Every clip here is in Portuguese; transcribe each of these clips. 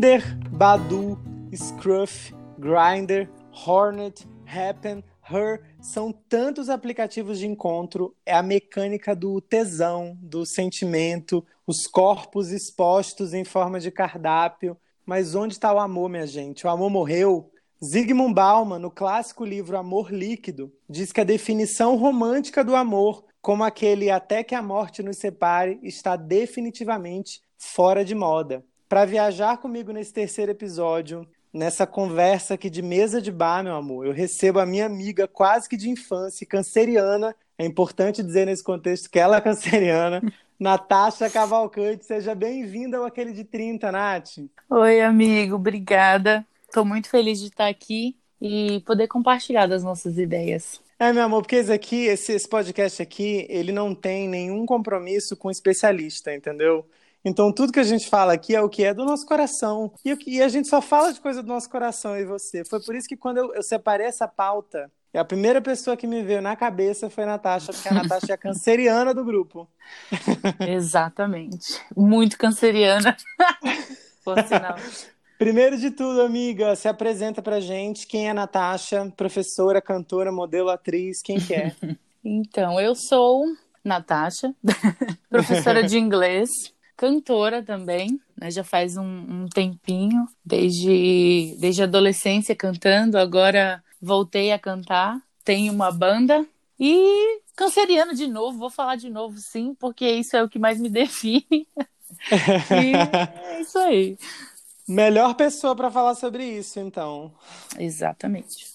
Tinder, Badu, Scruff, Grindr, Hornet, Happen, Her são tantos aplicativos de encontro, é a mecânica do tesão, do sentimento, os corpos expostos em forma de cardápio. Mas onde está o amor, minha gente? O amor morreu? Zygmunt Bauman, no clássico livro Amor Líquido, diz que a definição romântica do amor, como aquele até que a morte nos separe, está definitivamente fora de moda para viajar comigo nesse terceiro episódio, nessa conversa aqui de mesa de bar, meu amor. Eu recebo a minha amiga quase que de infância, canceriana. É importante dizer nesse contexto que ela é canceriana. Natasha Cavalcante, seja bem-vinda ao Aquele de 30, Nath. Oi, amigo, obrigada. Estou muito feliz de estar aqui e poder compartilhar das nossas ideias. É, meu amor, porque esse aqui, esse, esse podcast aqui, ele não tem nenhum compromisso com especialista, entendeu? Então, tudo que a gente fala aqui é o que é do nosso coração. E, e a gente só fala de coisa do nosso coração e você. Foi por isso que quando eu, eu separei essa pauta, a primeira pessoa que me veio na cabeça foi a Natasha, porque a Natasha é a canceriana do grupo. Exatamente. Muito canceriana. Por sinal. Primeiro de tudo, amiga, se apresenta pra gente. Quem é a Natasha? Professora, cantora, modelo, atriz, quem que é? Então, eu sou Natasha, professora de inglês, cantora também, né? Já faz um, um, tempinho, desde, desde a adolescência cantando, agora voltei a cantar. Tenho uma banda e canceriano de novo, vou falar de novo sim, porque isso é o que mais me define. é isso aí. Melhor pessoa para falar sobre isso, então. Exatamente.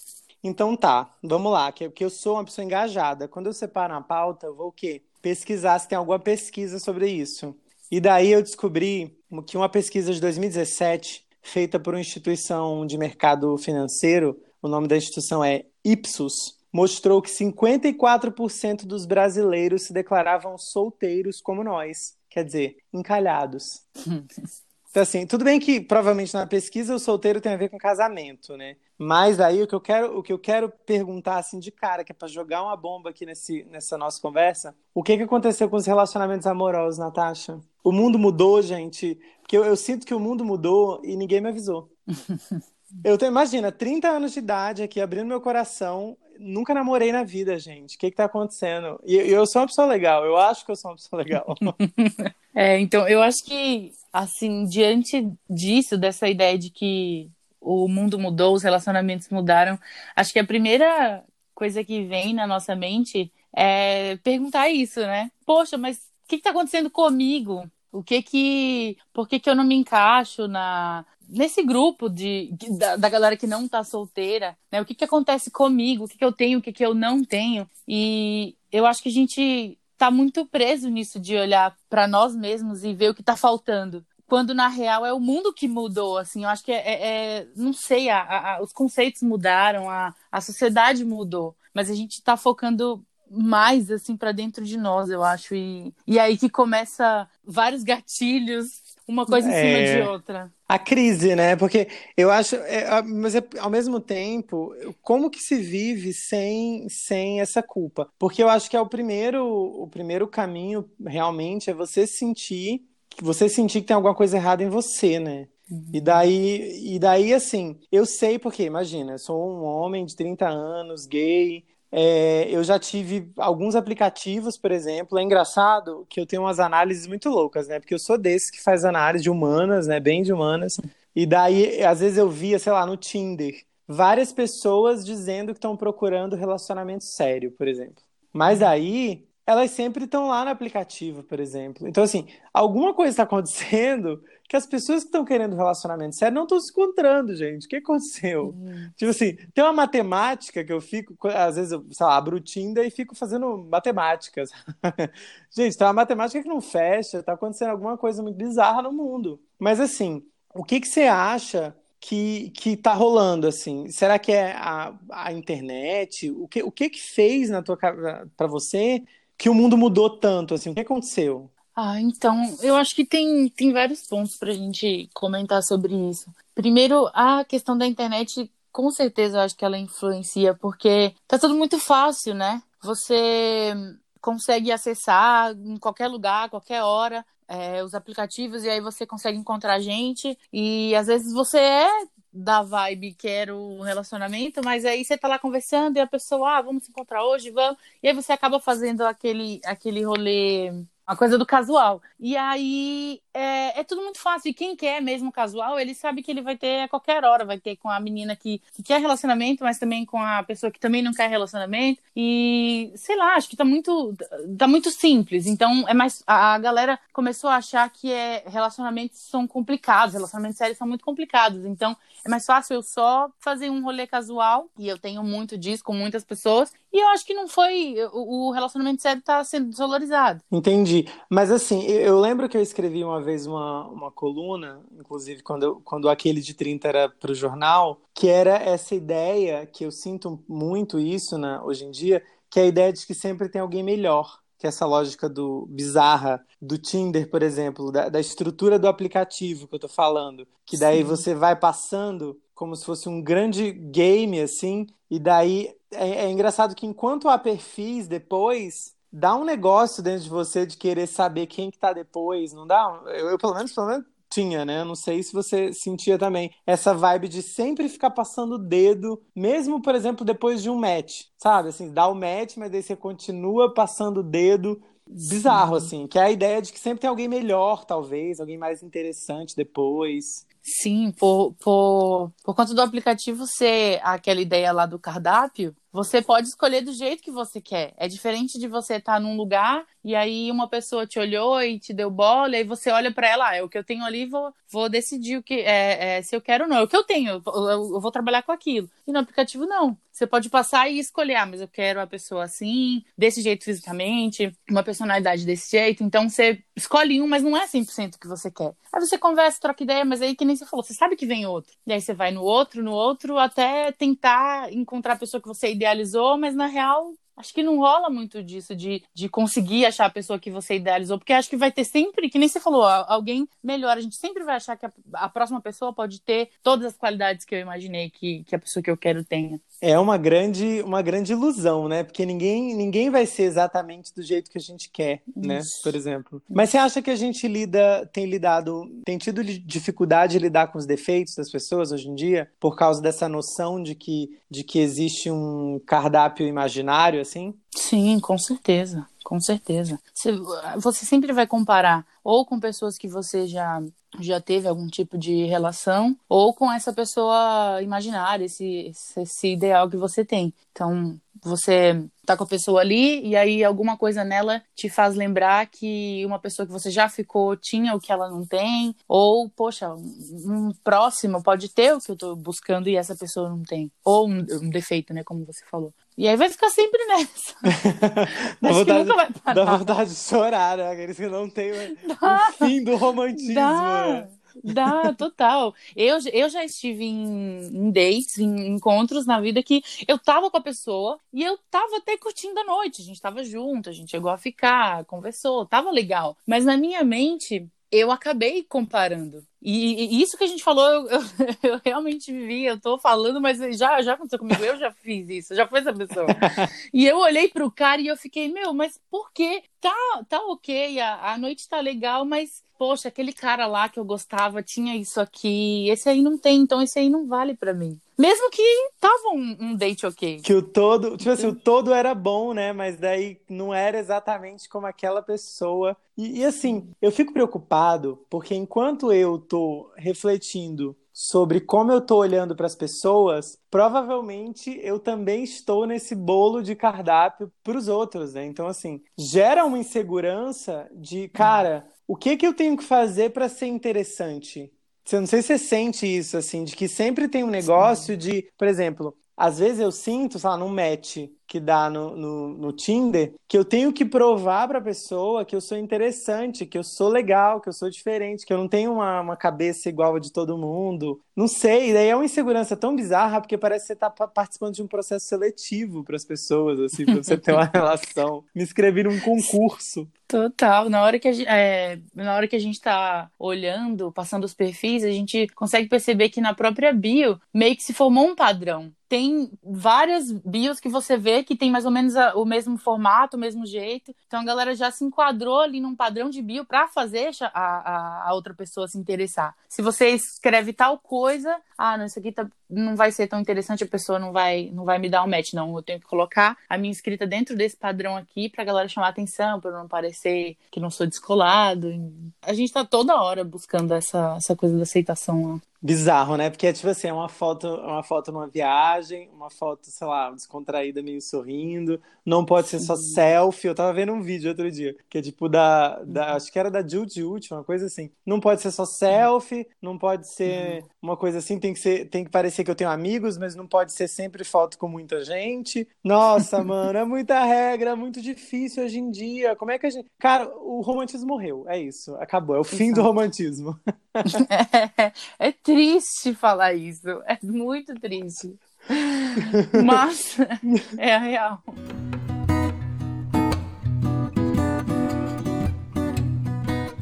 Então tá, vamos lá, que, que eu sou uma pessoa engajada. Quando eu separo uma pauta, eu vou o quê? Pesquisar se tem alguma pesquisa sobre isso. E daí eu descobri que uma pesquisa de 2017, feita por uma instituição de mercado financeiro, o nome da instituição é Ipsos, mostrou que 54% dos brasileiros se declaravam solteiros como nós, quer dizer, encalhados. Então, assim, tudo bem que provavelmente na pesquisa o solteiro tem a ver com casamento, né? Mas aí o que eu quero, o que eu quero perguntar assim de cara, que é para jogar uma bomba aqui nesse, nessa nossa conversa, o que que aconteceu com os relacionamentos amorosos, Natasha? O mundo mudou, gente, porque eu, eu sinto que o mundo mudou e ninguém me avisou. eu tenho, imagina, 30 anos de idade aqui, abrindo meu coração, nunca namorei na vida, gente. O que que tá acontecendo? E eu sou uma pessoa legal, eu acho que eu sou uma pessoa legal. é, então, eu acho que assim, diante disso, dessa ideia de que o mundo mudou, os relacionamentos mudaram, acho que a primeira coisa que vem na nossa mente é perguntar isso, né? Poxa, mas o que está acontecendo comigo? O que que, por que que eu não me encaixo na nesse grupo de da, da galera que não está solteira, né? O que que acontece comigo? O que que eu tenho? O que que eu não tenho? E eu acho que a gente tá muito preso nisso de olhar para nós mesmos e ver o que tá faltando. Quando na real é o mundo que mudou, assim, eu acho que é, é, é não sei, a, a, os conceitos mudaram, a, a sociedade mudou, mas a gente tá focando mais assim para dentro de nós, eu acho, e, e aí que começa vários gatilhos uma coisa em cima é... de outra. A crise, né? Porque eu acho, é, mas é, ao mesmo tempo, como que se vive sem, sem essa culpa? Porque eu acho que é o primeiro, o primeiro caminho realmente é você sentir, você sentir que tem alguma coisa errada em você, né? Uhum. E daí, e daí, assim, eu sei porque, imagina, eu sou um homem de 30 anos, gay, é, eu já tive alguns aplicativos, por exemplo. É engraçado que eu tenho umas análises muito loucas, né? Porque eu sou desse que faz análise de humanas, né? Bem de humanas. E daí, às vezes eu via, sei lá, no Tinder, várias pessoas dizendo que estão procurando relacionamento sério, por exemplo. Mas aí elas sempre estão lá no aplicativo, por exemplo. Então, assim, alguma coisa está acontecendo que as pessoas que estão querendo relacionamento sério não estão se encontrando, gente. O que aconteceu? Uhum. Tipo assim, tem uma matemática que eu fico, às vezes, eu, sei lá, abro o Tinder e fico fazendo matemáticas. gente, tem uma matemática que não fecha, está acontecendo alguma coisa muito bizarra no mundo. Mas, assim, o que, que você acha que, que tá rolando, assim? Será que é a, a internet? O que, o que que fez na tua para você que o mundo mudou tanto, assim? O que aconteceu? Ah, então, eu acho que tem, tem vários pontos para a gente comentar sobre isso. Primeiro, a questão da internet, com certeza, eu acho que ela influencia, porque tá tudo muito fácil, né? Você consegue acessar em qualquer lugar, qualquer hora, é, os aplicativos, e aí você consegue encontrar gente, e às vezes você é da vibe quero um relacionamento, mas aí você tá lá conversando e a pessoa, ah, vamos se encontrar hoje, vamos. E aí você acaba fazendo aquele, aquele rolê uma coisa do casual. E aí é, é, tudo muito fácil. E quem quer mesmo casual, ele sabe que ele vai ter a qualquer hora. Vai ter com a menina que, que quer relacionamento, mas também com a pessoa que também não quer relacionamento. E sei lá, acho que tá muito, tá muito simples. Então é mais. A, a galera começou a achar que é, relacionamentos são complicados, relacionamentos sérios são muito complicados. Então é mais fácil eu só fazer um rolê casual. E eu tenho muito disso com muitas pessoas. E eu acho que não foi. O, o relacionamento sério tá sendo desvalorizado. Entendi. Mas assim, eu lembro que eu escrevi uma vez uma, uma coluna, inclusive quando, eu, quando aquele de 30 era para o jornal, que era essa ideia, que eu sinto muito isso né, hoje em dia, que é a ideia de que sempre tem alguém melhor. Que é essa lógica do bizarra do Tinder, por exemplo, da, da estrutura do aplicativo que eu tô falando. Que daí Sim. você vai passando como se fosse um grande game, assim, e daí é, é engraçado que enquanto há perfis depois, dá um negócio dentro de você de querer saber quem que tá depois, não dá? Eu, eu pelo menos, pelo menos tinha, né? Não sei se você sentia também essa vibe de sempre ficar passando o dedo, mesmo, por exemplo, depois de um match, sabe? Assim, dá o match, mas daí você continua passando o dedo. Bizarro, Sim. assim, que é a ideia de que sempre tem alguém melhor, talvez, alguém mais interessante depois. Sim, por, por, por conta do aplicativo ser aquela ideia lá do cardápio, você pode escolher do jeito que você quer. É diferente de você estar tá num lugar e aí uma pessoa te olhou e te deu bola, e aí você olha para ela, ah, é o que eu tenho ali, vou, vou decidir o que é, é, se eu quero ou não. É o que eu tenho, eu, eu, vou trabalhar com aquilo. E no aplicativo, não. Você pode passar e escolher, ah, mas eu quero a pessoa assim, desse jeito fisicamente, uma personalidade desse jeito. Então você escolhe um, mas não é 100% o que você quer. Aí você conversa, troca ideia, mas aí que nem você falou, você sabe que vem outro. E aí você vai no outro, no outro, até tentar encontrar a pessoa que você idealizou, mas na real Acho que não rola muito disso, de, de conseguir achar a pessoa que você idealizou, porque acho que vai ter sempre, que nem você falou, alguém melhor. A gente sempre vai achar que a, a próxima pessoa pode ter todas as qualidades que eu imaginei que, que a pessoa que eu quero tenha. É uma grande, uma grande ilusão, né? Porque ninguém, ninguém vai ser exatamente do jeito que a gente quer, né? Isso. Por exemplo. Mas você acha que a gente lida, tem lidado, tem tido dificuldade de lidar com os defeitos das pessoas hoje em dia, por causa dessa noção de que, de que existe um cardápio imaginário, assim? Sim, com certeza. Com certeza. Você, sempre vai comparar ou com pessoas que você já já teve algum tipo de relação, ou com essa pessoa imaginária, esse, esse ideal que você tem. Então, você tá com a pessoa ali e aí alguma coisa nela te faz lembrar que uma pessoa que você já ficou tinha o que ela não tem, ou, poxa, um próximo pode ter o que eu tô buscando e essa pessoa não tem. Ou um, um defeito, né, como você falou. E aí vai ficar sempre nessa. dá, vontade, dá vontade de chorar, né? Aqueles que não tem o fim do romantismo. Dá. Né? Dá, total. Eu, eu já estive em, em, dates, em encontros na vida que eu tava com a pessoa e eu tava até curtindo a noite. A gente tava junto, a gente chegou a ficar, conversou, tava legal. Mas na minha mente, eu acabei comparando. E, e, isso que a gente falou, eu, eu, eu, realmente vivi, eu tô falando, mas já, já aconteceu comigo, eu já fiz isso, já fui essa pessoa. e eu olhei pro cara e eu fiquei, meu, mas por quê? Tá, tá ok, a, a noite tá legal, mas poxa, aquele cara lá que eu gostava tinha isso aqui, esse aí não tem, então esse aí não vale para mim. Mesmo que tava um, um, date ok. Que o todo, tipo assim, o todo era bom, né? Mas daí não era exatamente como aquela pessoa. E, e assim, eu fico preocupado porque enquanto eu tô refletindo sobre como eu tô olhando para as pessoas, provavelmente eu também estou nesse bolo de cardápio para os outros, né? Então, assim, gera uma insegurança de, cara, o que que eu tenho que fazer para ser interessante? Eu não sei se você sente isso, assim, de que sempre tem um negócio de, por exemplo, às vezes eu sinto, sei lá, num match que dá no, no, no Tinder, que eu tenho que provar para a pessoa que eu sou interessante, que eu sou legal, que eu sou diferente, que eu não tenho uma, uma cabeça igual a de todo mundo. Não sei, daí é uma insegurança tão bizarra, porque parece que você está participando de um processo seletivo para as pessoas, assim, para você ter uma relação. Me inscrevi num concurso. Total. Na hora que a gente, é, na hora que a gente tá olhando, passando os perfis, a gente consegue perceber que na própria bio meio que se formou um padrão. Tem várias bios que você vê que tem mais ou menos a, o mesmo formato, o mesmo jeito. Então a galera já se enquadrou ali num padrão de bio para fazer a, a, a, outra pessoa se interessar. Se você escreve tal coisa, ah, não, isso aqui tá, não vai ser tão interessante, a pessoa não vai, não vai me dar um match, não. Eu tenho que colocar a minha escrita dentro desse padrão aqui pra galera chamar atenção, para não parecer que não sou descolado. A gente tá toda hora buscando essa, essa coisa da aceitação lá. Bizarro, né? Porque é tipo assim, é uma foto, uma foto numa viagem, uma foto, sei lá, descontraída, meio sorrindo. Não pode ser só selfie. Eu tava vendo um vídeo outro dia, que é tipo da. da uhum. acho que era da Jude Uchi, uma coisa assim. Não pode ser só selfie, não pode ser uhum. uma coisa assim, tem que ser, tem que parecer que eu tenho amigos, mas não pode ser sempre foto com muita gente. Nossa, mano, é muita regra, é muito difícil hoje em dia. Como é que a gente. Cara, o romantismo morreu. É isso. Acabou. É o fim do romantismo. é, é triste falar isso. É muito triste. Mas é a real.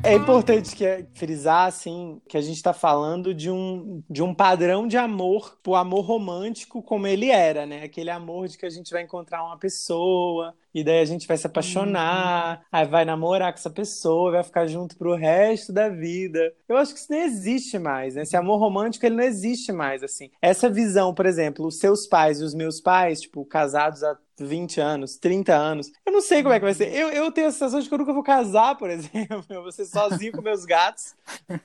É importante que, frisar, assim, que a gente está falando de um, de um padrão de amor, o amor romântico como ele era, né? Aquele amor de que a gente vai encontrar uma pessoa, e daí a gente vai se apaixonar, uhum. aí vai namorar com essa pessoa, vai ficar junto pro resto da vida. Eu acho que isso não existe mais, né? Esse amor romântico, ele não existe mais, assim. Essa visão, por exemplo, os seus pais e os meus pais, tipo, casados há 20 anos, 30 anos. Eu não sei como é que vai ser. Eu, eu tenho a sensação de que eu nunca vou casar, por exemplo. Eu vou ser sozinho com meus gatos.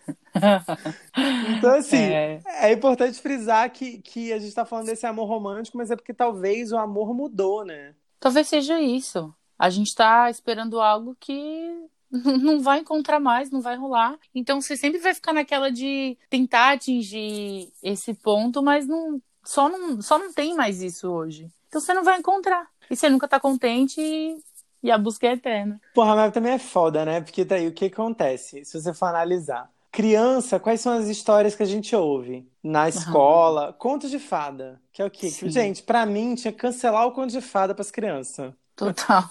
Então, assim, é... é, importante frisar que, que a gente tá falando desse amor romântico, mas é porque talvez o amor mudou, né? Talvez seja isso. A gente está esperando algo que não vai encontrar mais, não vai rolar. Então você sempre vai ficar naquela de tentar atingir esse ponto, mas não só não, só não tem mais isso hoje. Então você não vai encontrar. E você nunca tá contente e, e a busca é eterna. Porra, mas também é foda, né? Porque daí o que acontece? Se você for analisar. Criança, quais são as histórias que a gente ouve na escola? Uhum. Contos de fada, que é o quê? Sim. Gente, para mim tinha que cancelar o conto de fada para as crianças. Total.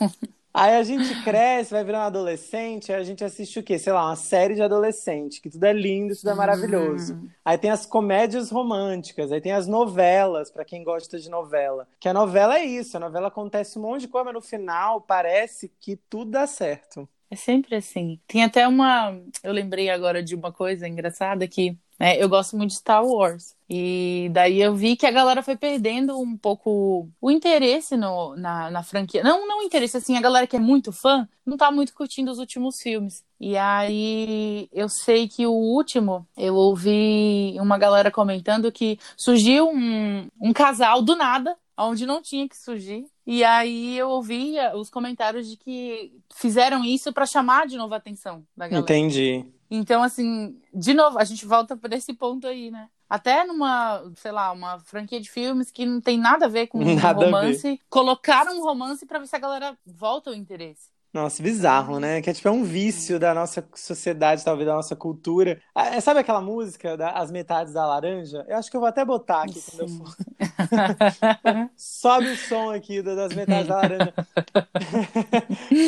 Aí a gente cresce, vai virar um adolescente, aí a gente assiste o quê? Sei lá, uma série de adolescente, que tudo é lindo, tudo é maravilhoso. Uhum. Aí tem as comédias românticas, aí tem as novelas, para quem gosta de novela. Que a novela é isso, a novela acontece um monte de coisa, mas no final parece que tudo dá certo. É sempre assim. Tem até uma. Eu lembrei agora de uma coisa engraçada que né, eu gosto muito de Star Wars. E daí eu vi que a galera foi perdendo um pouco o interesse no, na, na franquia. Não, não interesse, assim, a galera que é muito fã não tá muito curtindo os últimos filmes. E aí eu sei que o último, eu ouvi uma galera comentando que surgiu um, um casal do nada, onde não tinha que surgir. E aí eu ouvia os comentários de que fizeram isso para chamar de novo a atenção da galera. Entendi. Então, assim, de novo, a gente volta para esse ponto aí, né? Até numa, sei lá, uma franquia de filmes que não tem nada a ver com nada um romance, colocaram um romance para ver se a galera volta o interesse. Nossa, bizarro, né? Que é tipo é um vício da nossa sociedade, talvez da nossa cultura. Ah, é, sabe aquela música da As Metades da Laranja? Eu acho que eu vou até botar aqui Sim. quando eu for. Sobe o som aqui das Metades da Laranja.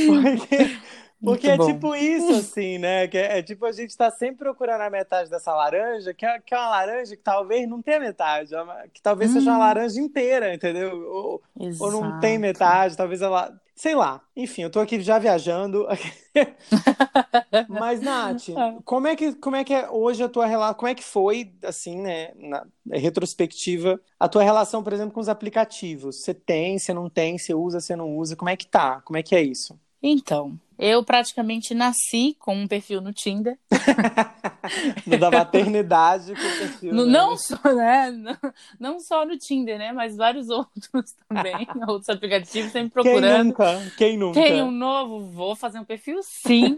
Porque porque é tipo isso, assim, né? Que é, é, tipo a gente tá sempre procurando a metade dessa laranja, que é, que é uma laranja que talvez não tenha metade, é que talvez hum. seja uma hum. laranja inteira, entendeu? Ou, ou, não tem metade, talvez ela. Sei lá. Enfim, eu tô aqui já viajando. Mas, Nath, é. como é, que, como é que é hoje a tua relação? Como é que foi, assim, né, na retrospectiva, a tua relação, por exemplo, com os aplicativos? Você tem, você não tem, você usa, você não usa? Como é que tá? Como é que é isso? Então, eu praticamente nasci com um perfil no Tinder. da maternidade com o perfil. No, né? Não só, né? Não, não, só no Tinder, né? Mas vários outros também. outros aplicativos sempre procurando. Quem nunca? Quem nunca? Tem um novo, vou fazer um perfil sim.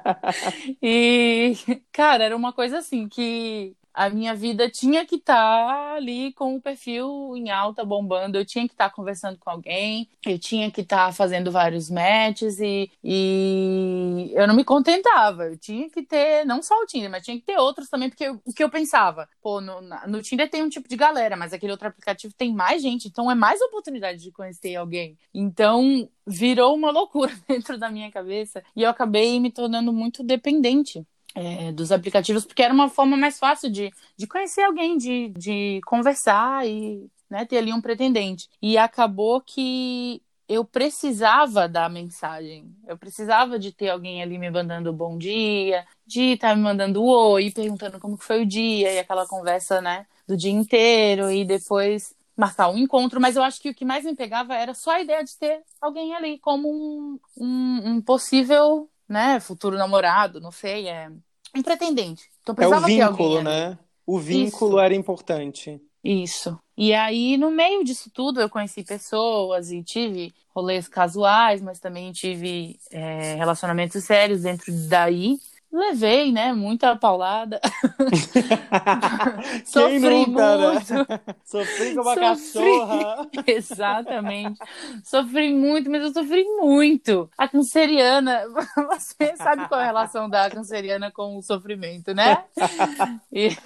e, cara, era uma coisa assim que a minha vida tinha que estar tá ali com o perfil em alta, bombando. Eu tinha que estar tá conversando com alguém, eu tinha que estar tá fazendo vários matches e, e eu não me contentava. Eu tinha que ter, não só o Tinder, mas tinha que ter outros também, porque o que eu pensava, pô, no, no Tinder tem um tipo de galera, mas aquele outro aplicativo tem mais gente, então é mais oportunidade de conhecer alguém. Então virou uma loucura dentro da minha cabeça e eu acabei me tornando muito dependente é, dos aplicativos, porque era uma forma mais fácil de, de conhecer alguém, de, de conversar e né, ter ali um pretendente. E acabou que eu precisava da mensagem. Eu precisava de ter alguém ali me mandando bom dia, de estar tá me mandando oi, perguntando como foi o dia, e aquela conversa, né, do dia inteiro, e depois marcar um encontro. Mas eu acho que o que mais me pegava era só a ideia de ter alguém ali como um, um, um possível né, futuro namorado, não sei, é um pretendente. Então é o vínculo, né? O vínculo Isso. era importante. Isso. E aí, no meio disso tudo, eu conheci pessoas e tive rolês casuais, mas também tive é, relacionamentos sérios dentro daí levei, né, muita paulada. Sofri nunca, né? muito. Né? Sofri como uma sofri... cachorra. Exatamente. Sofri muito, mas eu sofri muito. A canceriana, você sabe qual é a relação da canceriana com o sofrimento, né? E,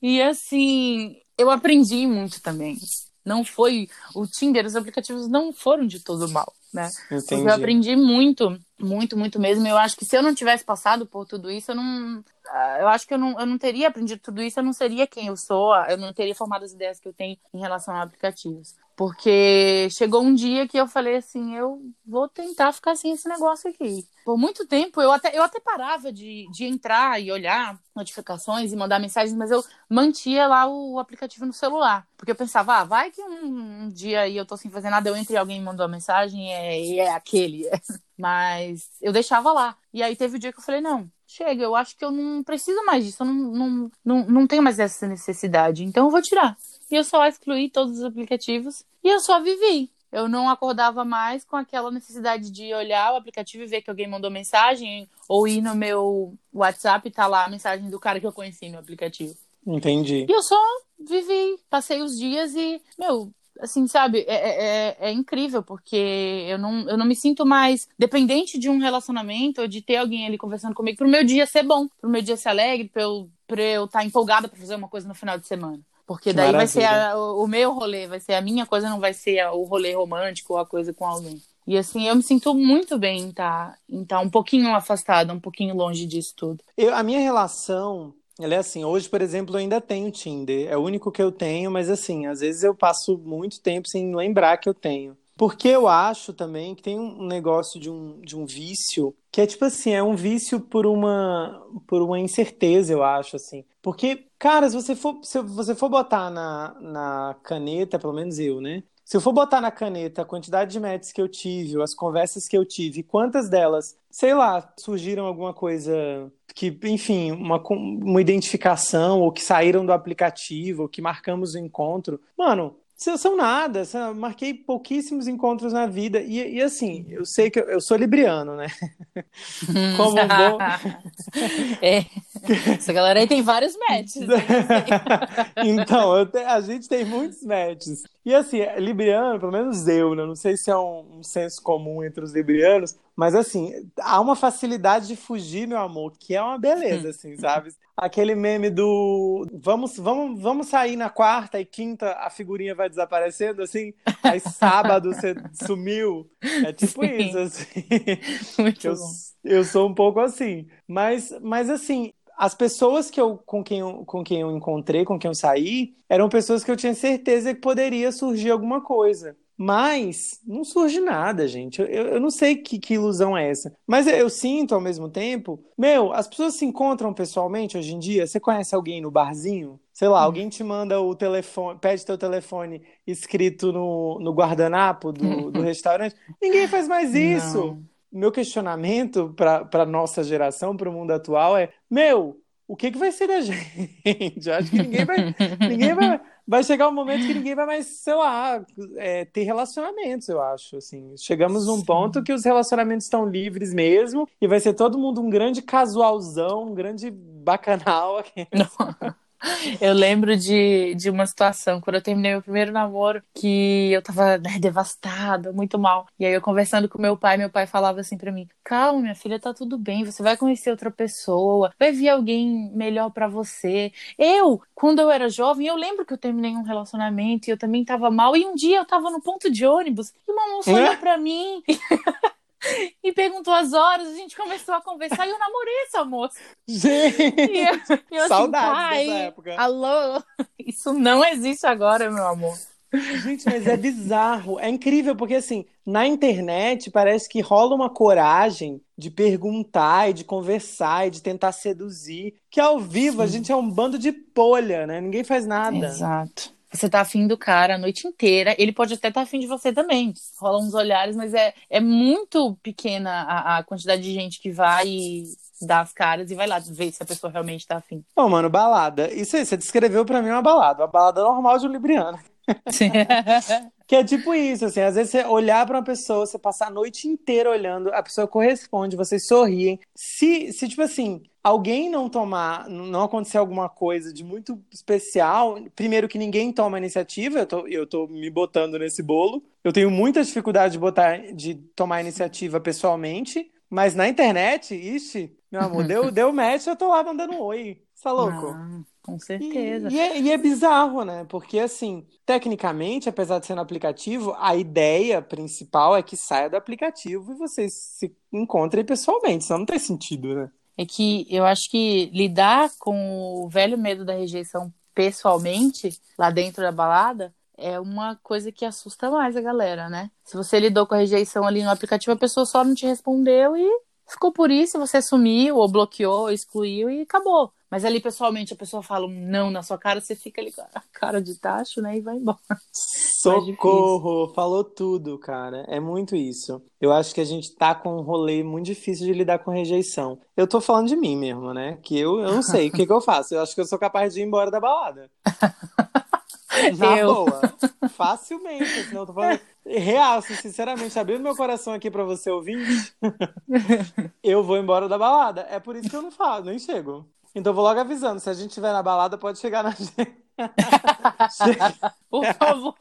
e assim, eu aprendi muito também. Não foi o Tinder, os aplicativos não foram de todo mal, né? Entendi. Eu aprendi muito muito, muito mesmo. Eu acho que se eu não tivesse passado por tudo isso, eu não. Ah, eu acho que eu não, eu não teria aprendido tudo isso, eu não seria quem eu sou, eu não teria formado as ideias que eu tenho em relação a aplicativos. Porque chegou um dia que eu falei assim, eu vou tentar ficar sem esse negócio aqui. Por muito tempo, eu até, eu até parava de, de entrar e olhar notificações e mandar mensagens, mas eu mantia lá o aplicativo no celular. Porque eu pensava, ah, vai que um, um dia aí eu tô sem fazer nada, eu entre e alguém me mandou uma mensagem e é, é aquele. Mas eu deixava lá. E aí teve o um dia que eu falei, não, chega, eu acho que eu não preciso mais disso, eu não, não, não, não tenho mais essa necessidade, então eu vou tirar. E eu só excluí todos os aplicativos e eu só vivi. Eu não acordava mais com aquela necessidade de olhar o aplicativo e ver que alguém mandou mensagem, ou ir no meu WhatsApp e tá lá a mensagem do cara que eu conheci no aplicativo. Entendi. E eu só vivi, passei os dias e, meu, assim, sabe, é, é, é, é, incrível, porque eu não, eu não me sinto mais dependente de um relacionamento ou de ter alguém ali conversando comigo pro meu dia ser bom, pro meu dia ser alegre, pra eu, pra eu estar tá empolgada para fazer uma coisa no final de semana. Porque daí vai ser a, o, meu rolê, vai ser a minha coisa, não vai ser a, o rolê romântico ou a coisa com alguém. E assim, eu me sinto muito bem em estar tá, tá um pouquinho afastada, um pouquinho longe disso tudo. Eu, a minha relação ela é assim, hoje, por exemplo, eu ainda tenho Tinder. É o único que eu tenho, mas assim, às vezes eu passo muito tempo sem lembrar que eu tenho. Porque eu acho também que tem um negócio de um, de um vício que é tipo assim, é um vício por uma por uma incerteza, eu acho, assim. Porque, cara, se você for, se você for botar na, na caneta, pelo menos eu, né? Se eu for botar na caneta a quantidade de matches que eu tive, as conversas que eu tive, quantas delas, sei lá, surgiram alguma coisa que, enfim, uma, uma identificação, ou que saíram do aplicativo, ou que marcamos o encontro. Mano, são nada, marquei pouquíssimos encontros na vida. E, e assim, eu sei que eu, eu sou libriano, né? Como bom. é. Essa galera aí tem vários matches. Né? então, te, a gente tem muitos matches. E assim, libriano, pelo menos eu, né? Não sei se é um, um senso comum entre os librianos, mas assim, há uma facilidade de fugir, meu amor, que é uma beleza, assim, sabe? aquele meme do vamos, vamos, vamos sair na quarta e quinta a figurinha vai desaparecendo assim, aí sábado você sumiu. É tipo Sim. isso, assim. Muito eu, bom. eu sou um pouco assim. Mas, mas assim, as pessoas que eu, com, quem eu, com quem eu encontrei, com quem eu saí, eram pessoas que eu tinha certeza que poderia surgir alguma coisa. Mas não surge nada, gente. Eu, eu não sei que, que ilusão é essa. Mas eu, sinto ao mesmo tempo, meu, as pessoas se encontram pessoalmente hoje em dia. Você conhece alguém no barzinho? Sei lá, hum. alguém te manda o telefone, pede teu telefone escrito no, no guardanapo do, do restaurante. Ninguém faz mais isso. Não. meu questionamento para nossa geração, para o mundo atual é: meu, o que, que vai ser da gente? Eu acho que ninguém vai. ninguém vai, vai chegar um momento que ninguém vai mais, sei lá, é, ter relacionamentos, eu acho. Assim. Chegamos num Sim. ponto que os relacionamentos estão livres mesmo, e vai ser todo mundo um grande casualzão, um grande bacanal. Não. Eu lembro de, de uma situação, quando eu terminei meu primeiro namoro, que eu tava né, devastada, muito mal. E aí eu conversando com meu pai, meu pai falava assim para mim: Calma, minha filha, tá tudo bem, você vai conhecer outra pessoa, vai vir alguém melhor para você. Eu, quando eu era jovem, eu lembro que eu terminei um relacionamento e eu também tava mal. E um dia eu tava no ponto de ônibus e uma moça olhou pra mim. e perguntou as horas, a gente começou a conversar e eu namorei essa moça. Gente! E eu, eu assim, Saudades dessa época. Alô? Isso não existe agora, meu amor. Gente, mas é bizarro. É incrível, porque assim, na internet parece que rola uma coragem de perguntar e de conversar e de tentar seduzir. Que ao vivo Sim. a gente é um bando de polha, né? Ninguém faz nada. Exato. Você tá afim do cara a noite inteira. Ele pode até estar tá afim de você também. Rola uns olhares, mas é, é muito pequena a, a quantidade de gente que vai e dá as caras e vai lá ver se a pessoa realmente tá afim. Bom, mano, balada. Isso aí, você descreveu para mim uma balada. Uma balada normal de um libriano. Sim. que é tipo isso, assim, às vezes você olhar para uma pessoa, você passar a noite inteira olhando, a pessoa corresponde, vocês sorriem. Se, se tipo assim, alguém não tomar, não acontecer alguma coisa de muito especial, primeiro que ninguém toma a iniciativa, eu tô, eu tô me botando nesse bolo. Eu tenho muita dificuldade de botar, de tomar a iniciativa pessoalmente, mas na internet, ixi, meu amor, deu, deu match, eu tô lá mandando um oi. Tá louco? Ah, com certeza. E, e, é, e, é, bizarro, né? Porque, assim, tecnicamente, apesar de ser no aplicativo, a ideia principal é que saia do aplicativo e vocês se encontrem pessoalmente, senão não tem sentido, né? É que eu acho que lidar com o velho medo da rejeição pessoalmente, lá dentro da balada, é uma coisa que assusta mais a galera, né? Se você lidou com a rejeição ali no aplicativo, a pessoa só não te respondeu e ficou por isso, você sumiu, ou bloqueou, ou excluiu e acabou. Mas ali, pessoalmente, a pessoa fala um não na sua cara, você fica ali com a cara de tacho, né? E vai embora. Socorro! Falou tudo, cara. É muito isso. Eu acho que a gente tá com um rolê muito difícil de lidar com rejeição. Eu tô falando de mim mesmo, né? Que eu, eu não sei o que, que eu faço. Eu acho que eu sou capaz de ir embora da balada. Na eu. boa. Facilmente. Senão eu tô falando. Real, sinceramente, abrindo meu coração aqui pra você ouvinte, eu vou embora da balada. É por isso que eu não falo, nem chego. Então vou logo avisando, se a gente estiver na balada, pode chegar na gente. Por favor.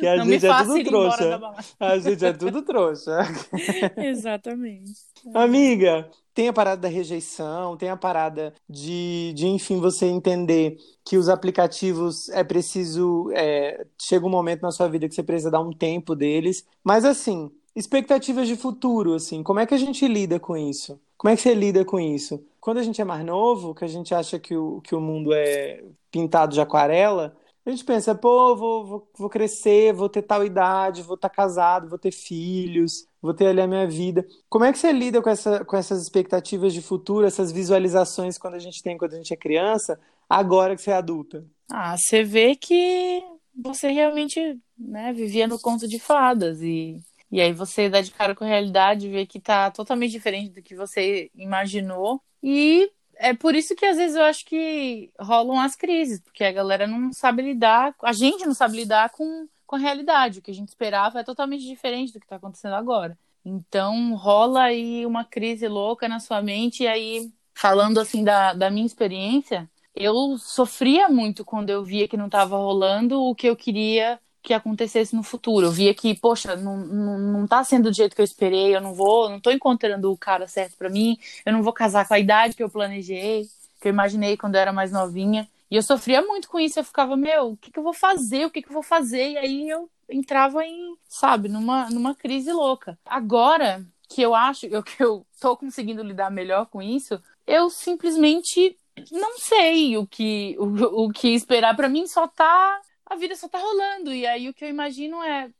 Que a não gente é tudo trouxa. A gente é tudo trouxa. Exatamente. Amiga, tem a parada da rejeição, tem a parada de, de enfim, você entender que os aplicativos é preciso. É, chega um momento na sua vida que você precisa dar um tempo deles. Mas assim, expectativas de futuro, assim, como é que a gente lida com isso? Como é que você lida com isso? Quando a gente é mais novo, que a gente acha que o, que o mundo é pintado de aquarela, a gente pensa, pô, vou, vou, vou crescer, vou ter tal idade, vou estar tá casado, vou ter filhos, vou ter ali a minha vida. Como é que você lida com, essa, com essas expectativas de futuro, essas visualizações quando a gente tem quando a gente é criança, agora que você é adulta? Ah, você vê que você realmente né, vivia no conto de fadas e e aí você dá de cara com a realidade, vê que tá totalmente diferente do que você imaginou. E é por isso que às vezes eu acho que rolam as crises, porque a galera não sabe lidar, a gente não sabe lidar com, com a realidade. O que a gente esperava é totalmente diferente do que está acontecendo agora. Então rola aí uma crise louca na sua mente, e aí, falando assim da, da minha experiência, eu sofria muito quando eu via que não estava rolando o que eu queria que acontecesse no futuro. Eu via que, poxa, não, não, não tá sendo do jeito que eu esperei, eu não vou, não tô encontrando o cara certo para mim, eu não vou casar com a idade que eu planejei, que eu imaginei quando eu era mais novinha. E eu sofria muito com isso, eu ficava, meu, o que, que eu vou fazer? O que, que eu vou fazer? E aí eu entrava em, sabe, numa, numa crise louca. Agora que eu acho eu, que eu tô conseguindo lidar melhor com isso, eu simplesmente não sei o que, o, o que esperar. para mim só tá a vida só tá rolando. E aí o que eu imagino é,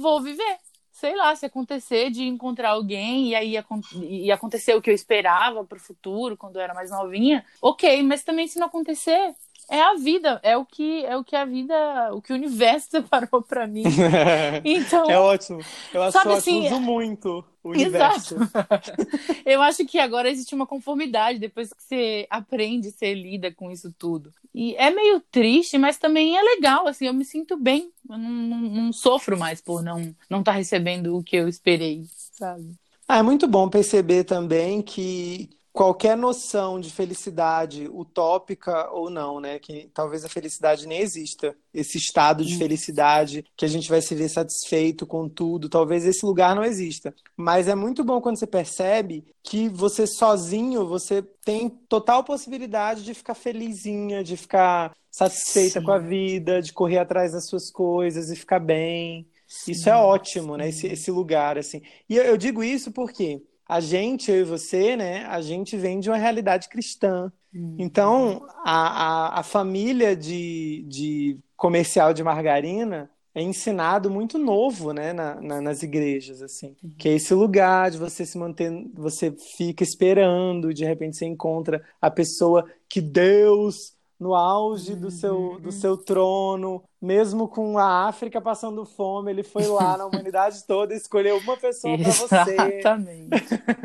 vou viver. Sei lá, se acontecer de encontrar alguém e aí e acontecer o que eu esperava pro futuro, quando eu era mais novinha, ok, mas também se não acontecer, é a vida, é o que é o que a vida, o que o universo separou para mim. Então, é ótimo. Eu acho sabe, assim, uso muito o universo. Exato. Eu acho que agora existe uma conformidade depois que você aprende, você lida com isso tudo. E é meio triste, mas também é legal, assim, eu me sinto bem. Eu não, não, não sofro mais por não não estar tá recebendo o que eu esperei, sabe? Ah, é muito bom perceber também que qualquer noção de felicidade utópica ou não, né? Que talvez a felicidade nem exista. Esse estado de hum. felicidade que a gente vai se ver satisfeito com tudo, talvez esse lugar não exista. Mas é muito bom quando você percebe que você sozinho, você tem total possibilidade de ficar felizinha, de ficar satisfeita Sim. com a vida, de correr atrás das suas coisas e ficar bem. Sim. Isso é ótimo, né? Esse, esse lugar, assim. E eu, eu digo isso porque a gente, eu e você, né, a gente vem de uma realidade cristã. Uhum. Então, a, a, a, família de, de comercial de margarina é ensinado muito novo, né, na, na, nas igrejas, assim. Uhum. Que é esse lugar de você se manter, você fica esperando, de repente você encontra a pessoa que Deus no auge do seu, do uhum. seu trono, mesmo com a África passando fome, ele foi lá na humanidade toda e escolheu uma pessoa para você. Exatamente.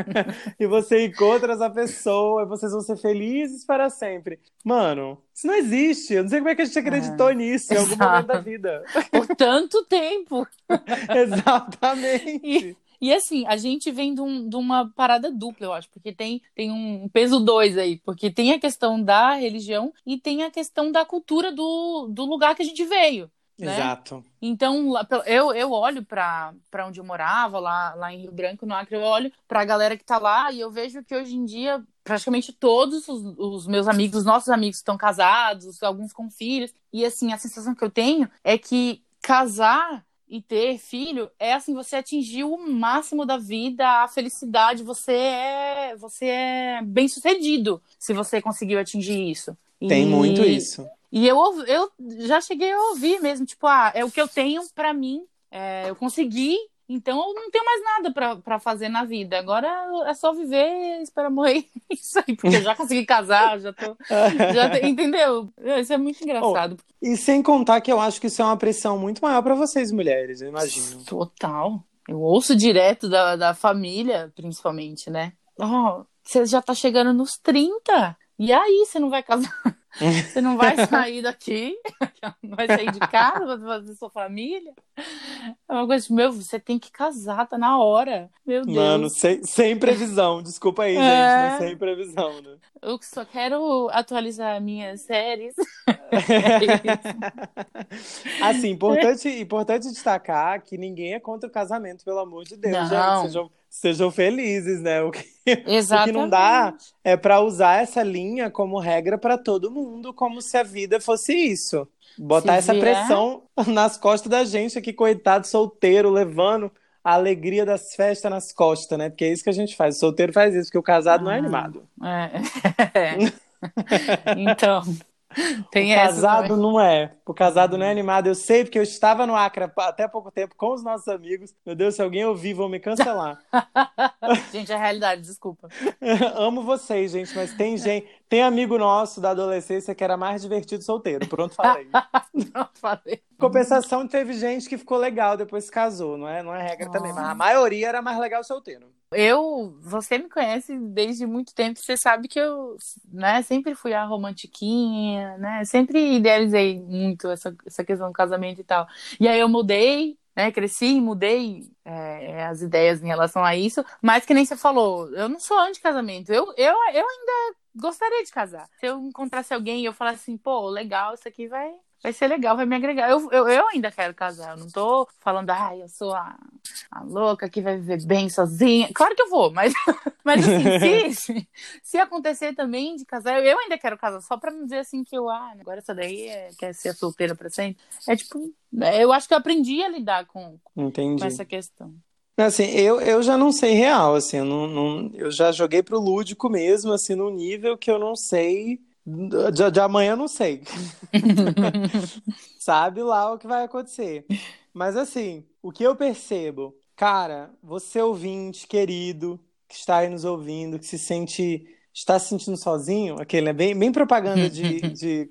e você encontra essa pessoa e vocês vão ser felizes para sempre. Mano, isso não existe. Eu não sei como é que a gente acreditou é, nisso em algum momento da vida. Por tanto tempo. Exatamente. E... E assim, a gente vem de, um, de, uma parada dupla, eu acho, porque tem, tem um peso dois aí, porque tem a questão da religião e tem a questão da cultura do, do lugar que a gente veio. Né? Exato. Então, eu, eu olho para onde eu morava, lá, lá em Rio Branco, no Acre, eu olho para a galera que está lá e eu vejo que hoje em dia praticamente todos os, os, meus amigos, os nossos amigos estão casados, alguns com filhos. E assim, a sensação que eu tenho é que casar e ter filho é assim você atingiu o máximo da vida a felicidade você é você é bem sucedido se você conseguiu atingir isso. Tem e, muito isso. e eu eu já cheguei a ouvir mesmo tipo ah é o que eu tenho para mim é, eu consegui então eu não tenho mais nada para fazer na vida. Agora é só viver e esperar morrer. Isso aí, porque eu já consegui casar, já tô. Já entendeu? Isso é muito engraçado. Oh, e sem contar que eu acho que isso é uma pressão muito maior para vocês, mulheres, eu imagino. Total. Eu ouço direto da, da família, principalmente, né? Oh, você já tá chegando nos 30. E aí, você não vai casar? Você não vai sair daqui, não vai sair de casa, vai fazer sua família. É uma coisa, meu, você tem que casar, tá na hora. Meu Deus. Mano, sem, sem previsão. Desculpa aí, é... gente, sem previsão, né? Eu só quero atualizar minhas séries. assim, importante, importante destacar que ninguém é contra o casamento, pelo amor de Deus, não. gente. Sejam, sejam felizes, né? O que, o que não dá é para usar essa linha como regra para todo mundo, como se a vida fosse isso. Botar se essa vier... pressão nas costas da gente aqui, coitado, solteiro, levando a alegria das festas nas costas, né? Porque é isso que a gente faz. O solteiro faz isso, porque o casado ah, não é animado. É. então. Tem o casado não é. O casado não é animado. Eu sei porque eu estava no Acre até pouco tempo com os nossos amigos. Meu Deus, se alguém ouvir, vão me cancelar. gente, é realidade, desculpa. Amo vocês, gente, mas tem gente, tem amigo nosso da adolescência que era mais divertido solteiro. Pronto, falei. Pronto, falei. Compensação, teve gente que ficou legal depois que casou, não é? Não é regra também, mas a maioria era mais legal solteiro. Eu, você me conhece desde muito tempo, você sabe que eu, né, sempre fui a romantiquinha, né, sempre idealizei muito essa, essa questão do casamento e tal. E aí eu mudei, né, cresci, mudei é, as ideias em relação a isso, mas que nem você falou, eu não sou anti-casamento, eu, eu, eu ainda gostaria de casar. Se eu encontrasse alguém e eu falasse assim, pô, legal, isso aqui vai, vai ser legal, vai me agregar. Eu, eu, eu ainda quero casar, eu não tô falando, ah, eu sou a, a louca que vai viver bem sozinha. Claro que eu vou, mas, mas assim, se, se acontecer também de casar, eu, ainda quero casar, só pra não dizer assim que eu, ah, agora essa daí é, quer ser solteira pra sempre. É tipo, é, eu acho que eu aprendi a lidar com, com essa questão. Assim, eu, eu já não sei real, assim, eu, não, não, eu já joguei pro lúdico mesmo, assim, no nível que eu não sei de, de amanhã eu não sei. Sabe lá o que vai acontecer. Mas assim, o que eu percebo, cara, você ouvinte querido, que está aí nos ouvindo, que se sente está se sentindo sozinho, aquele é bem, bem propaganda de, de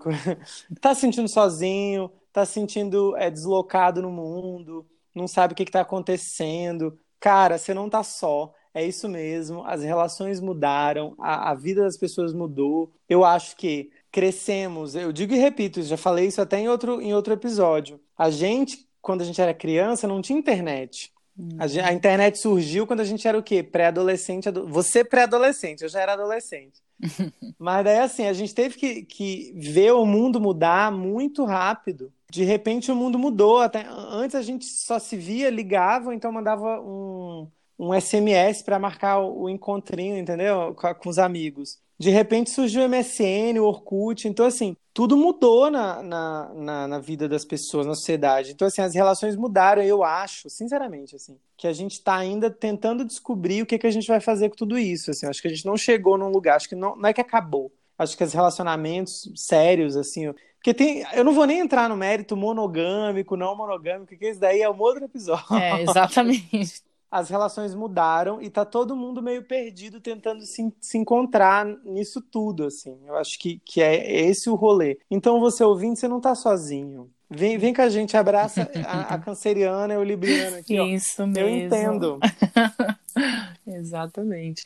tá se sentindo sozinho, tá se sentindo é, deslocado no mundo, não sabe o que está acontecendo. Cara, você não tá só. É isso mesmo. As relações mudaram, a, a vida das pessoas mudou. Eu acho que crescemos. Eu digo e repito, já falei isso até em outro, em outro episódio. A gente, quando a gente era criança, não tinha internet. A, a, internet surgiu quando a gente era o quê? Pré-adolescente. Ado... Você pré-adolescente, eu já era adolescente. Mas daí, assim, a gente teve que, que ver o mundo mudar muito rápido. De repente, o mundo mudou. Até Antes a gente só se via, ligava, então mandava um, um SMS para marcar o encontrinho, entendeu? Com, com os amigos. De repente surgiu o MSN, o Orkut, então assim, tudo mudou na, na, na, na, vida das pessoas, na sociedade. Então assim, as relações mudaram, eu acho, sinceramente, assim, que a gente está ainda tentando descobrir o que, que a gente vai fazer com tudo isso, assim, acho que a gente não chegou num lugar, acho que não, não é que acabou, acho que os relacionamentos sérios, assim, porque tem, eu não vou nem entrar no mérito monogâmico, não monogâmico, que isso daí é um outro episódio. É, exatamente as relações mudaram e tá todo mundo meio perdido tentando se, se encontrar nisso tudo, assim. Eu acho que, que é esse o rolê. Então, você ouvindo, você não tá sozinho. Vem, vem com a gente, abraça a, a canceriana e o libriano aqui, Isso ó. mesmo. Eu entendo. Exatamente.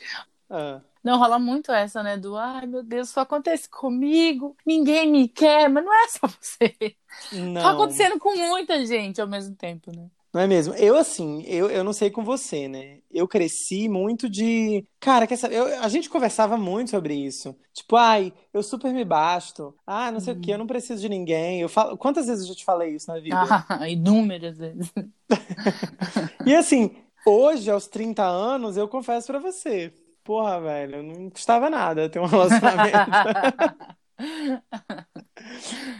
Ah. Não, rola muito essa, né? Do ai meu Deus, só acontece comigo, ninguém me quer, mas não é só você. Não. Tá acontecendo com muita gente ao mesmo tempo, né? Não é mesmo? Eu, assim, eu, eu não sei com você, né? Eu cresci muito de. Cara, quer saber? Eu, a gente conversava muito sobre isso. Tipo, ai, eu super me basto. Ah, não sei o quê, eu não preciso de ninguém. Eu falo... Quantas vezes eu já te falei isso na vida? Ah, inúmeras vezes. e assim, hoje, aos 30 anos, eu confesso para você. Porra, velho, não custava nada ter um relacionamento.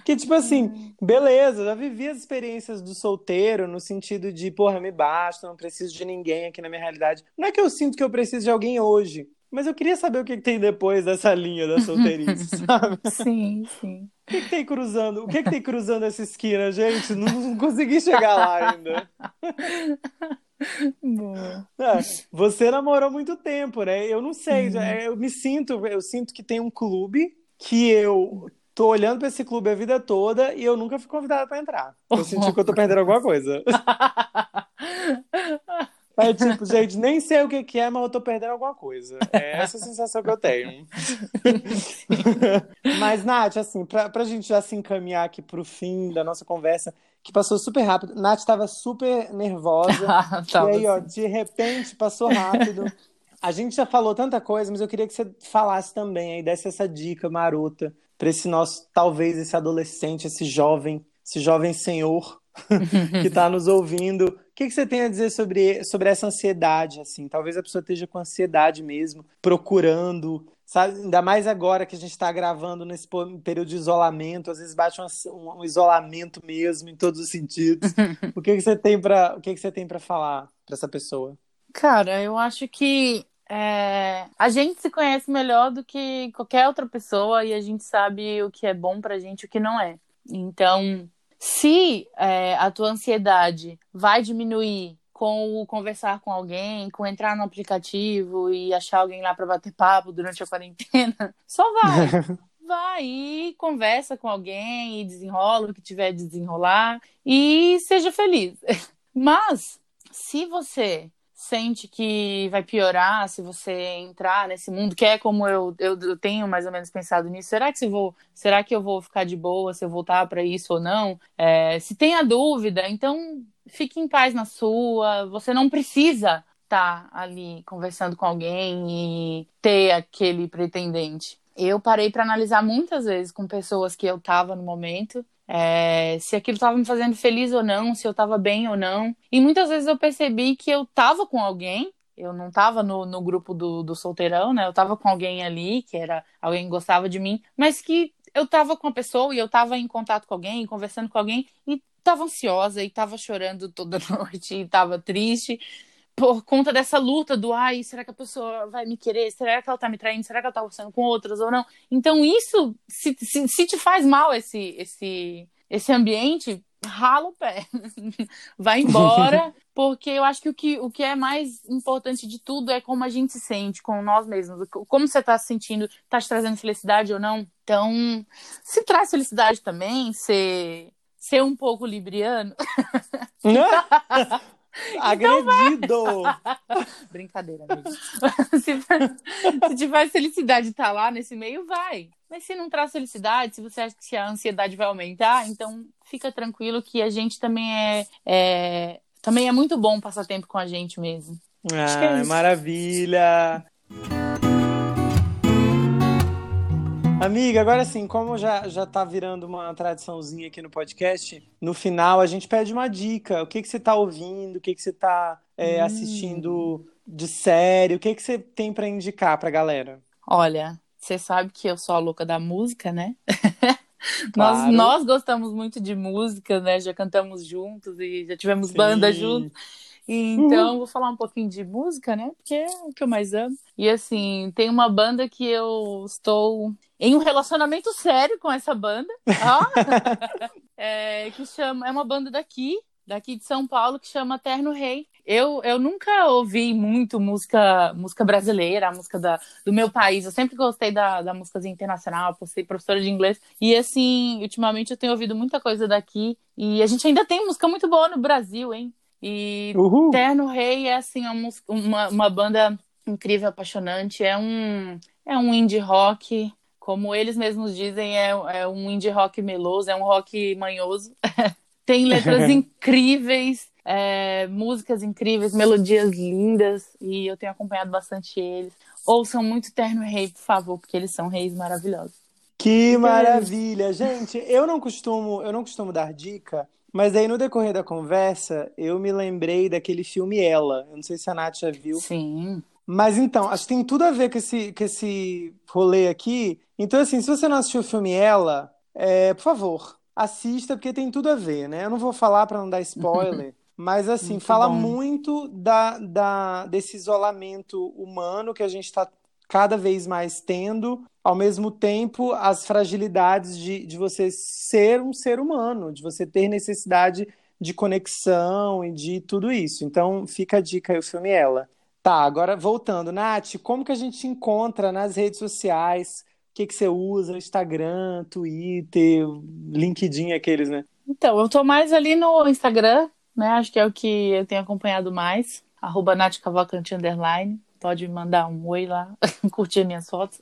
Que tipo assim, beleza, já vivi as experiências do solteiro no sentido de, porra, me basta, não preciso de ninguém aqui na minha realidade. Não é que eu sinto que eu preciso de alguém hoje, mas eu queria saber o que, que tem depois dessa linha da solteirice, sabe? Sim, sim. O que, que tem cruzando? O que, que tem cruzando essa esquina, gente? Não, não consegui chegar lá ainda. É, você namorou muito tempo, né? Eu não sei, uhum. eu me sinto, eu sinto que tem um clube que eu tô olhando pra esse clube a vida toda e eu nunca fui convidada para entrar. Eu senti que eu tô perdendo alguma coisa. É tipo, gente, nem sei o que, que é, mas eu tô perdendo alguma coisa. É essa a sensação que eu tenho. mas, Nath, assim, pra, pra gente já se encaminhar aqui pro fim da nossa conversa, que passou super rápido. Nath tava super nervosa. e aí, ó, de repente passou rápido. A gente já falou tanta coisa, mas eu queria que você falasse também aí, desse essa dica marota para esse nosso, talvez esse adolescente, esse jovem, esse jovem senhor que está nos ouvindo. O que, que, você tem a dizer sobre, sobre essa ansiedade? Assim, talvez a pessoa esteja com ansiedade mesmo, procurando, sabe? Ainda mais agora que a gente está gravando nesse período de isolamento, às vezes bate um, um isolamento mesmo em todos os sentidos. o que, que você tem para o que, que você tem para falar para essa pessoa? Cara, eu acho que é, a gente se conhece melhor do que qualquer outra pessoa e a gente sabe o que é bom pra gente e o que não é. Então, se é, a tua ansiedade vai diminuir com o conversar com alguém, com entrar no aplicativo e achar alguém lá para bater papo durante a quarentena, só vai. vai e conversa com alguém e desenrola o que tiver de desenrolar e seja feliz. Mas se você sente que vai piorar se você entrar nesse mundo, que é como eu, eu, eu, tenho mais ou menos pensado nisso. Será que se vou, será que eu vou ficar de boa se eu voltar para isso ou não? É, se tem a dúvida, então fique em paz na sua. Você não precisa estar tá ali conversando com alguém e ter aquele pretendente. Eu parei para analisar muitas vezes com pessoas que eu estava no momento é, se aquilo estava me fazendo feliz ou não, se eu estava bem ou não. E muitas vezes eu percebi que eu estava com alguém, eu não estava no, no grupo do, do solteirão, né? Eu estava com alguém ali, que era alguém que gostava de mim, mas que eu estava com a pessoa e eu estava em contato com alguém, conversando com alguém, e estava ansiosa, e estava chorando toda noite, e estava triste por conta dessa luta do ai, será que a pessoa vai me querer? Será que ela tá me traindo? Será que ela tá conversando com outras ou não? Então, isso, se, se, se te faz mal esse, esse, esse ambiente, rala o pé, vai embora, porque eu acho que o, que o que é mais importante de tudo é como a gente se sente com nós mesmos, como você está se sentindo, está te trazendo felicidade ou não. Então, se traz felicidade também, ser, ser um pouco libriano. Agredido! Então Brincadeira, amigo. se, se tiver felicidade de estar tá lá nesse meio, vai. Mas se não traz felicidade, se você acha que a ansiedade vai aumentar, então fica tranquilo que a gente também é, é também é muito bom passar tempo com a gente mesmo. Ah, é maravilha! Amiga, agora sim, como já, já tá virando uma tradiçãozinha aqui no podcast, no final a gente pede uma dica. O que, que você tá ouvindo, o que, que você tá é, hum. assistindo de série, o que, que você tem para indicar pra galera? Olha, você sabe que eu sou a louca da música, né? Claro. Nós, nós gostamos muito de música, né? Já cantamos juntos e já tivemos Sim. banda juntos. Então, uhum. vou falar um pouquinho de música, né? Porque é o que eu mais amo. E assim, tem uma banda que eu estou em um relacionamento sério com essa banda. é, que chama. É uma banda daqui, daqui de São Paulo, que chama Terno Rei. Eu, eu nunca ouvi muito música música brasileira, a música da, do meu país. Eu sempre gostei da, da música internacional, por ser professora de inglês. E assim, ultimamente eu tenho ouvido muita coisa daqui. E a gente ainda tem música muito boa no Brasil, hein? E Uhul. Terno Rei é assim uma, uma banda incrível, apaixonante. É um, é um indie rock, como eles mesmos dizem, é, é um indie rock meloso, é um rock manhoso. Tem letras incríveis, é, músicas incríveis, melodias lindas, e eu tenho acompanhado bastante eles. Ouçam muito Terno Rei, por favor, porque eles são reis maravilhosos. Que maravilha, gente! Eu não costumo, eu não costumo dar dica, mas aí no decorrer da conversa, eu me lembrei daquele filme Ela. Eu não sei se a Nath já viu. Sim. Mas então, acho que tem tudo a ver com esse, com esse rolê aqui. Então, assim, se você não assistiu o filme Ela, é, por favor, assista, porque tem tudo a ver, né? Eu não vou falar para não dar spoiler. Mas, assim, muito fala bom. muito da, da, desse isolamento humano que a gente está cada vez mais tendo, ao mesmo tempo as fragilidades de, de você ser um ser humano, de você ter necessidade de conexão e de tudo isso. Então fica a dica aí o filme Ela. Tá, agora voltando, Nath, como que a gente encontra nas redes sociais? O que, que você usa? Instagram, Twitter, LinkedIn, aqueles, né? Então, eu tô mais ali no Instagram, né? Acho que é o que eu tenho acompanhado mais. Arroba Nath Underline. Pode mandar um oi lá, curtir minhas fotos.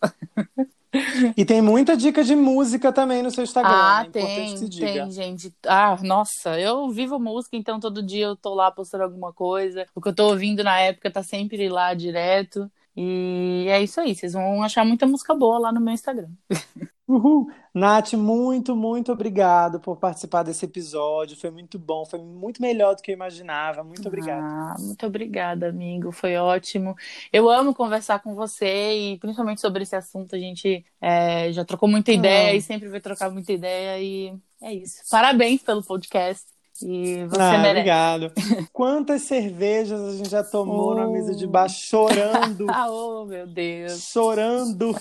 E tem muita dica de música também no seu Instagram. Ah, é tem, tem, gente. Ah, nossa, eu vivo música, então todo dia eu tô lá postando alguma coisa. O que eu tô ouvindo na época tá sempre lá direto. E é isso aí, vocês vão achar muita música boa lá no meu Instagram. Uhul. Nath, muito, muito obrigado por participar desse episódio. Foi muito bom, foi muito melhor do que eu imaginava. Muito obrigada. Ah, muito obrigada, amigo. Foi ótimo. Eu amo conversar com você e principalmente sobre esse assunto. A gente é, já trocou muita ideia e sempre vai trocar muita ideia. E é isso. Parabéns pelo podcast. E você ah, merece. Obrigado. Quantas cervejas a gente já tomou oh. na mesa de baixo chorando? oh, meu Deus. Chorando.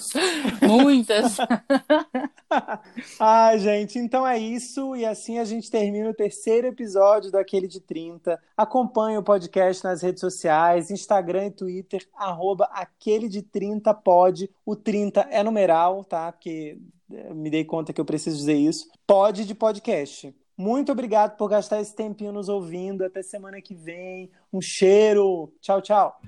Muitas. Ai, gente, então é isso. E assim a gente termina o terceiro episódio daquele de 30. Acompanhe o podcast nas redes sociais, Instagram e Twitter, arroba aquele de 30 pode. O 30 é numeral, tá? Porque eh, me dei conta que eu preciso dizer isso. Pode de podcast. Muito obrigado por gastar esse tempinho nos ouvindo. Até semana que vem. Um cheiro. Tchau, tchau.